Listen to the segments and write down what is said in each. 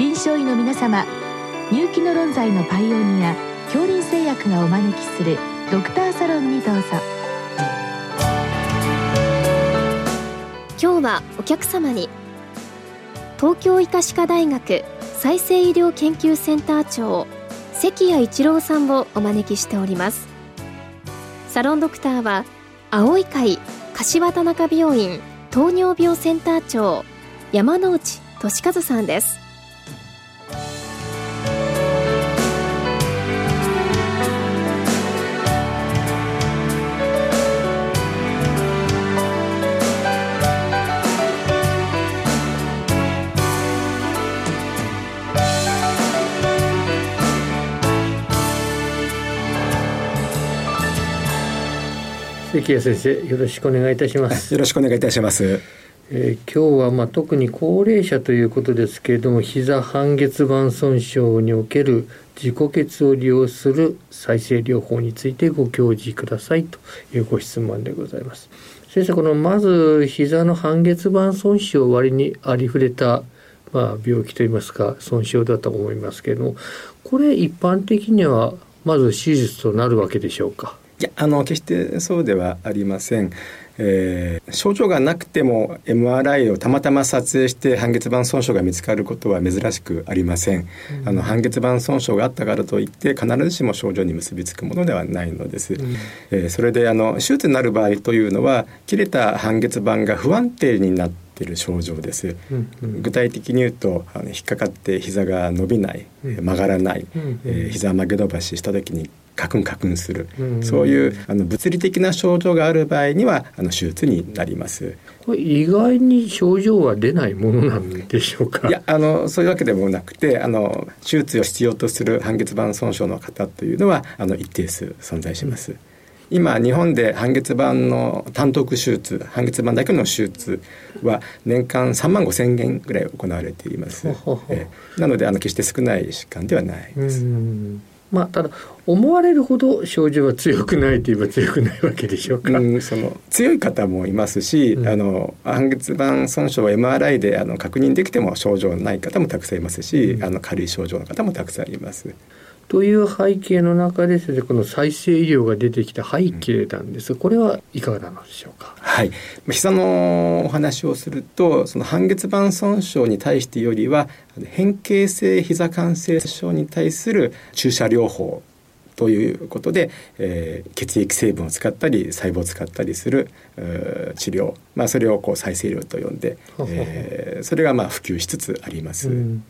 臨床医の皆様入気の論剤のパイオニア恐林製薬がお招きするドクターサロンにどうぞ。今日はお客様に東京医科歯科大学再生医療研究センター長関谷一郎さんをお招きしております。サロンドクターは青い会柏田中病院糖尿病センター長山内俊和さんです。関谷先生よろしくお願いいたします。よろしくお願いいたします。えー、今日はまあ特に高齢者ということですけれども膝半月板損傷における自己血を利用する再生療法についてご教示くださいというご質問でございます。先生このまず膝の半月板損傷割にありふれたまあ病気といいますか損傷だと思いますけれどもこれ一般的にはまず手術となるわけでしょうか？いやあの決してそうではありません。えー、症状がなくても MRI をたまたま撮影して半月板損傷が見つかることは珍しくありません、うん、あの半月板損傷があったからといって必ずしも症状に結びつくものではないのです、うん、えー、それであの手術になる場合というのは切れた半月板が不安定になってている症状です、うんうん、具体的に言うとあの引っかかって膝が伸びない、うん、曲がらない、うんうん、えー、膝曲げ伸ばしした時にカクンカクンする、そういうあの物理的な症状がある場合にはあの手術になります。これ意外に症状は出ないものなんでしょうか？いやあのそういうわけでもなくてあの手術を必要とする半月板損傷の方というのはあの一定数存在します、うん今日本で半月板の単独手術半月板だけの手術は年間3万5千件ぐらい行われています。えなのであの決して少ない疾患ではないですまあ、ただ思われるほど症状は強くないといえば強くないわけでしょうか。うん、その強い方もいますし、うん、あの半月板損傷は MRI であの確認できても症状ない方もたくさんいますし、うん、あの軽い症状の方もたくさんいます。という背景の中で先生この再生医療が出てきた背景なんです、これはいかがなのでしょうか？はい、膝のお話をするとその半月板損傷に対してよりは変形性膝関節症に対する注射療法ということで、えー、血液成分を使ったり細胞を使ったりする治療、まあ、それをこう再生医療と呼んで、えー、それがまあ普及しつつあります。うん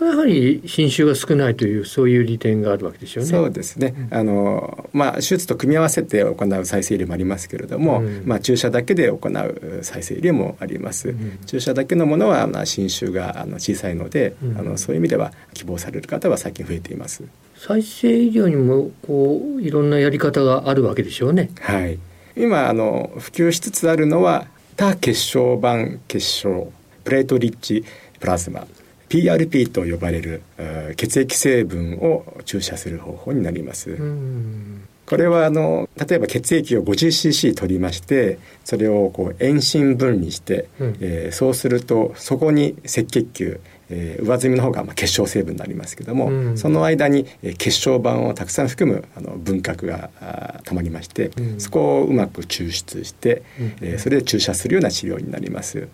これやはり侵襲が少ないというそういう利点があるわけでしょうね。そうですね。うん、あのまあ手術と組み合わせて行う再生医療もありますけれども、うん、まあ注射だけで行う再生医療もあります。うん、注射だけのものはまあ侵襲があの小さいので、あのそういう意味では希望される方は最近増えています。再生医療にもこういろんなやり方があるわけでしょうね。はい。今あの普及しつつあるのは多血小板血小プレートリッチプラズマ PRP と呼ばれる血液成分を注射する方法になります。これはあの例えば血液を 50cc 取りましてそれをこう遠心分離して、うん、えー、そうするとそこに赤血球、えー、上積みの方がまあ結晶成分になりますけども、うん、その間に血小板をたくさん含むあの分核がたまりまして、うん、そこをうまく抽出して、うん、えー、それで注射するような治療になります。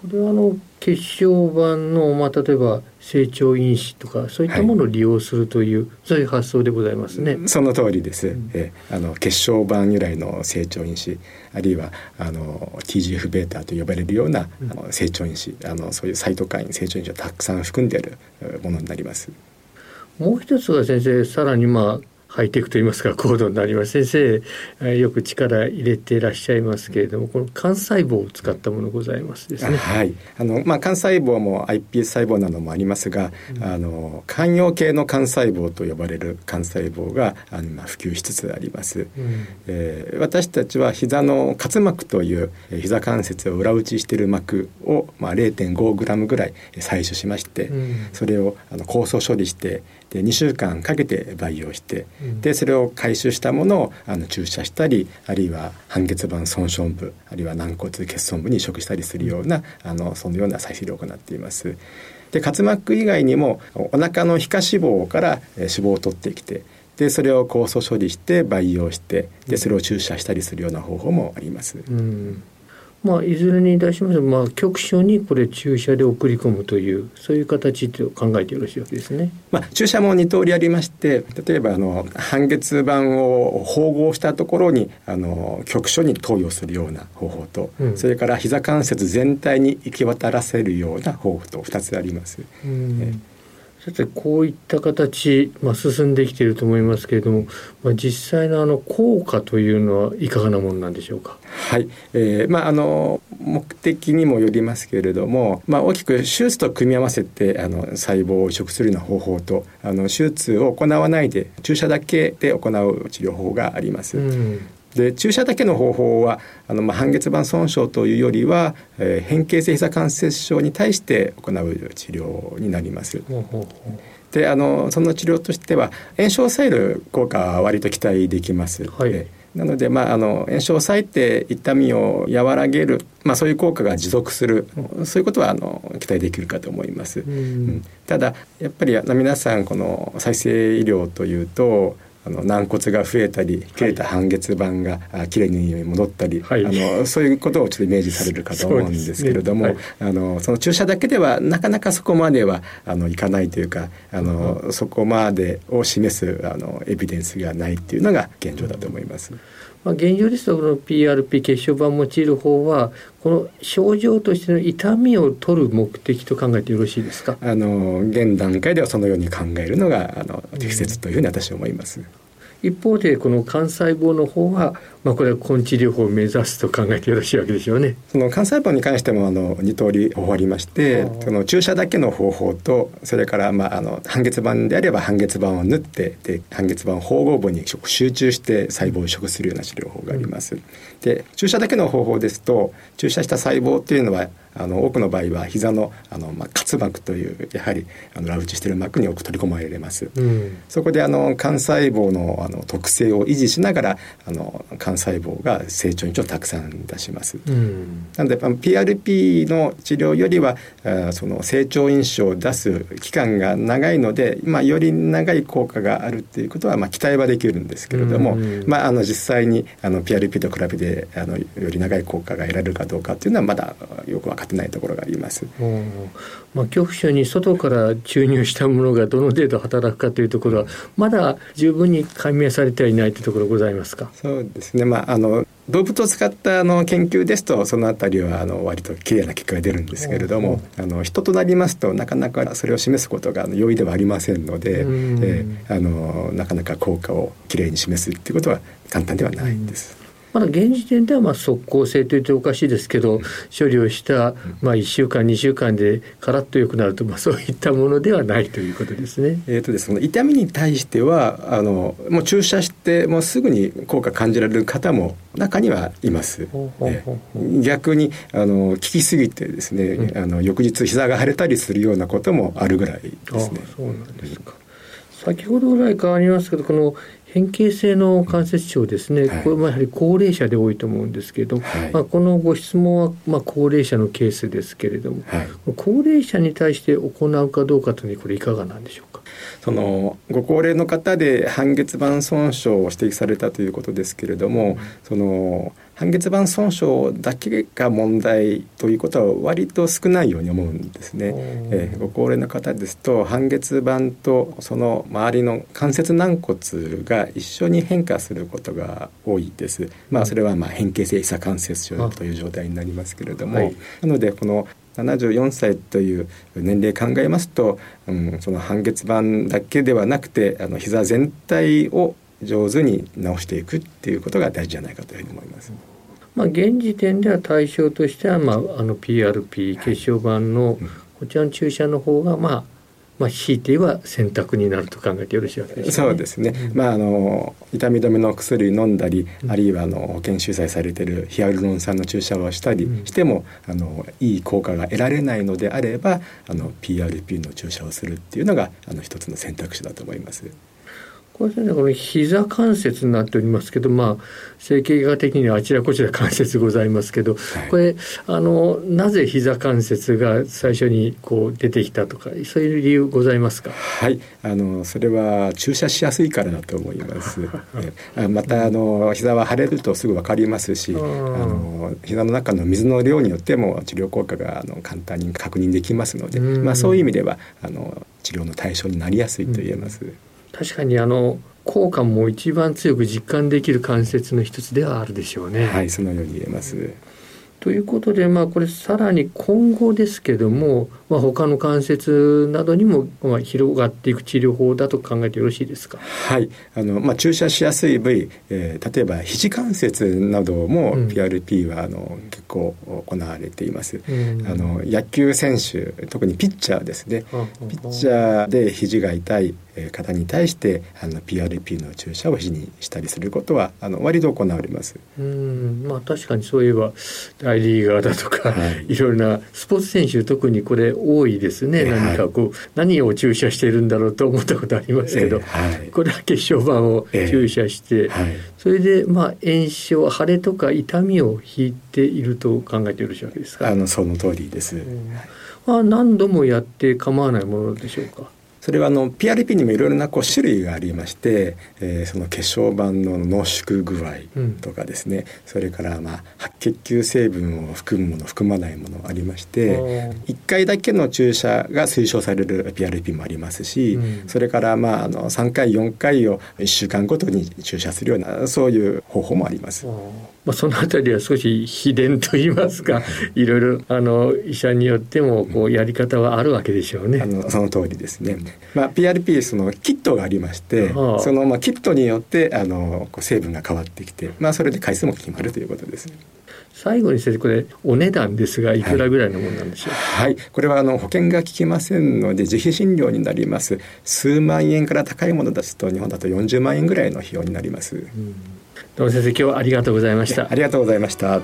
これはあの血小板の、まあ、例えば成長因子とかそういったものを利用するという、はい、そういう発想でございますね。その通りです。うん、えあの血小板由来の成長因子あるいはあの TGF ベータと呼ばれるような、うん、あの成長因子あのそういうサイトカイン成長因子をたくさん含んでいるものになります。もう一つは先生さらにまあハイテクといいますか高度になります先生よく力入れていらっしゃいますけれどもこの幹細胞を使ったものございますですね。はい。あのまあ、幹細胞も iPS 細胞などもありますが、うん、あの肝陽系の幹細胞と呼ばれる幹細胞があの、まあ、普及しつつあります、うん、えー、私たちは膝の滑膜という膝関節を裏打ちしている膜を、まあ、0.5グラムぐらい採取しまして、うん、それをあの酵素処理してで2週間かけて培養してうん、でそれを回収したものをあの注射したりあるいは半月板損傷部あるいは軟骨欠損部に移植したりするようなあのそのような再生療を行っています。で滑膜以外にもお腹の皮下脂肪から脂肪を取ってきてでそれを酵素処理して培養してでそれを注射したりするような方法もあります。うんまあ、いずれにいたしましてまあ、局所にこれ注射で送り込むというそういう形と考えてよろしいわけですね。まあ、注射も2通りありまして例えばあの半月板を縫合したところにあの局所に投与するような方法と、うん、それから膝関節全体に行き渡らせるような方法と2つあります。うんさてこういった形、まあ、進んできていると思いますけれども、まあ、実際のあの効果というのはいかがなものなんでしょうか？はい、えー、まああの目的にもよりますけれども、まあ、大きく手術と組み合わせてあの細胞を移植するような方法とあの手術を行わないで注射だけで行う治療法があります。うんで注射だけの方法はあの、まあ、半月板損傷というよりは、えー、変形性膝関節症に対して行う治療になります。であのその治療としては炎症を抑える効果は割と期待できます。はいなので、まあ、あの炎症を抑えて痛みを和らげる、まあ、そういう効果が持続するそういうことはあの期待できるかと思います。うん、ただやっぱり皆さんこの再生医療というとあの軟骨が増えたり切れた半月板がきれいに戻ったり、はい、あのそういうことをちょっとイメージされるかと思うんですけれども、ね。はい、あのその注射だけではなかなかそこまではあのいかないというかあの、うん、そこまでを示すあのエビデンスがないっていうのが現状だと思います。うんまあ、現状ですとこの PRP 血小板を用いる方はこの症状としての痛みを取る目的と考えてよろしいですか？あの現段階ではそのように考えるのがあの適切というふうに私は思います。うん一方でこの幹細胞の方は、まあ、これは根治療法を目指すと考えてよろしいわけでしょうね。その幹細胞に関してもあの2通り方法ありましてその注射だけの方法とそれから、まあ、あの半月板であれば半月板を縫ってで半月板縫合部に集中して細胞を移植するような治療法があります。うん、で注射だけの方法ですと注射した細胞っていうのはあの多くの場合は膝のあの、まあ、滑膜というやはりあのラウチしている膜に多く取り込まれます、うん、そこであの幹細胞のあの特性を維持しながらあの幹細胞が成長にちょっとたくさん出します、うん、なので PRP の治療よりはあその成長因子を出す期間が長いので、まあ、より長い効果があるっていうことは、まあ、期待はできるんですけれども、うん、まあ、あの実際にあの PRP と比べてあのより長い効果が得られるかどうかっていうのはまだよく分かってないところがあります。まあ、局所に外から注入したものがどの程度働くかというところはまだ十分に解明されてはいないというところございますか？そうですね。まああの動物を使ったあの研究ですとそのあたりはあの割と綺麗な結果が出るんですけれども、あの人となりますとなかなかそれを示すことが容易ではありませんので、えー、あのなかなか効果をきれいに示すっていうことは簡単ではないんです。まだ現時点ではまあ即効性というとおかしいですけど、処理をしたまあ1週間2週間でカラッと良くなるとまあそういったものではないということですね。えーとですね、痛みに対してはあのもう注射してもうすぐに効果感じられる方も中にはいます。逆にあの効きすぎてですね、うん、あの翌日膝が腫れたりするようなこともあるぐらいですね。そうなんですか。先ほどぐらい変わりますけどこの変形性の関節症ですね、はい、これもやはり高齢者で多いと思うんですけど、はい、まあ、このご質問はまあ高齢者のケースですけれども、はい、高齢者に対して行うかどうかというのはこれいかがなんでしょうか？そのご高齢の方で半月板損傷を指摘されたということですけれども、その半月板損傷だけが問題ということは割と少ないように思うんですね。えー、ご高齢の方ですと半月板とその周りの関節軟骨が一緒に変化することが多いです。まあそれはまあ変形性膝関節症という状態になりますけれども、はい、なのでこの74歳という年齢考えますと、うん、その半月板だけではなくてあの膝全体を上手に治していくっていうことが大事じゃないかというふうに思います。まあ、現時点では対象としては、まあ、あの PRP 血小板のこちらの注射の方が、まあ、まあ、強いては選択になると考えてよろしいわけですね。そうですね。うん、まあ、あの、痛み止めの薬飲んだり、うん、あるいは、あの、保険収載されているヒアルロン酸の注射をしたりしても、うん、あの、いい効果が得られないのであれば、あの、PRP の注射をするっていうのが、あの、一つの選択肢だと思います。これね。この膝関節になっておりますけどまあ整形外的にはあちらこちら関節ございますけど、はい、これあのなぜ膝関節が最初にこう出てきたとかそういう理由ございますか？はい。あのそれは注射しやすいからだと思います。またあの膝は腫れるとすぐ分かりますしあの膝の中の水の量によっても治療効果があの簡単に確認できますので、まあ、そういう意味ではあの治療の対象になりやすいと言えます。うん確かにあの効果も一番強く実感できる関節の一つではあるでしょうね。はい、そのように言えます。ということで、まあ、これさらに今後ですけども、まあ、他の関節などにも、まあ、広がっていく治療法だと考えてよろしいですか？はい。あの、まあ、注射しやすい部位、えー、例えば肘関節なども PRP は、あの結構行われています、うん、あの野球選手特にピッチャーですね、うん、ピッチャーで肘が痛い方に対してあの PRP の注射を肘にしたりすることはあの割と行われます。うん。まあ確かにそういえば大リーガーだとか、はい、いろいろなスポーツ選手特にこれ多いですね、何かこう、何を注射しているんだろうと思ったことありますけど、はい、これは血小板を注射して、はい、それでまあ炎症腫れとか痛みを引いていると考えてよろしいわけですか？あのその通りです、まあ、何度もやって構わないものでしょうか？それはあの PRP にもいろいろなこう種類がありまして、えー、その血小板の濃縮具合とかですね、うん、それからまあ白血球成分を含むもの含まないものありまして1回だけの注射が推奨される PRP もありますし、うん、それからまああの3回4回を1週間ごとに注射するようなそういう方法もあります。まあ、そのあたりは少し秘伝といいますかい。ろいろあの医者によってもこうやり方はあるわけでしょうね。あのその通りですね。まあ、PRP そのキットがありまして、はあ、そのまあキットによってあの成分が変わってきて、まあ、それで回数も決まるということです。最後に先生これお値段ですがい。くらぐらいのものなんでしょう？はい、はい、これはあの保険が効きませんので自費診療になります。数万円から高いものですと日本だと40万円ぐらいの費用になります、うん、どうも先生今日はありがとうございました。ありがとうございました。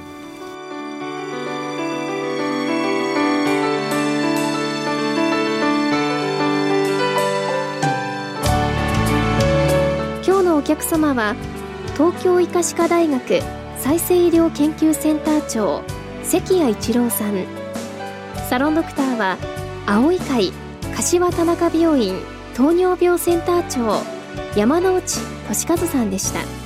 客様は東京医科歯科大学再生医療研究センター長関谷一郎さん。サロンドクターは青い会柏田中病院糖尿病センター長山内俊和さんでした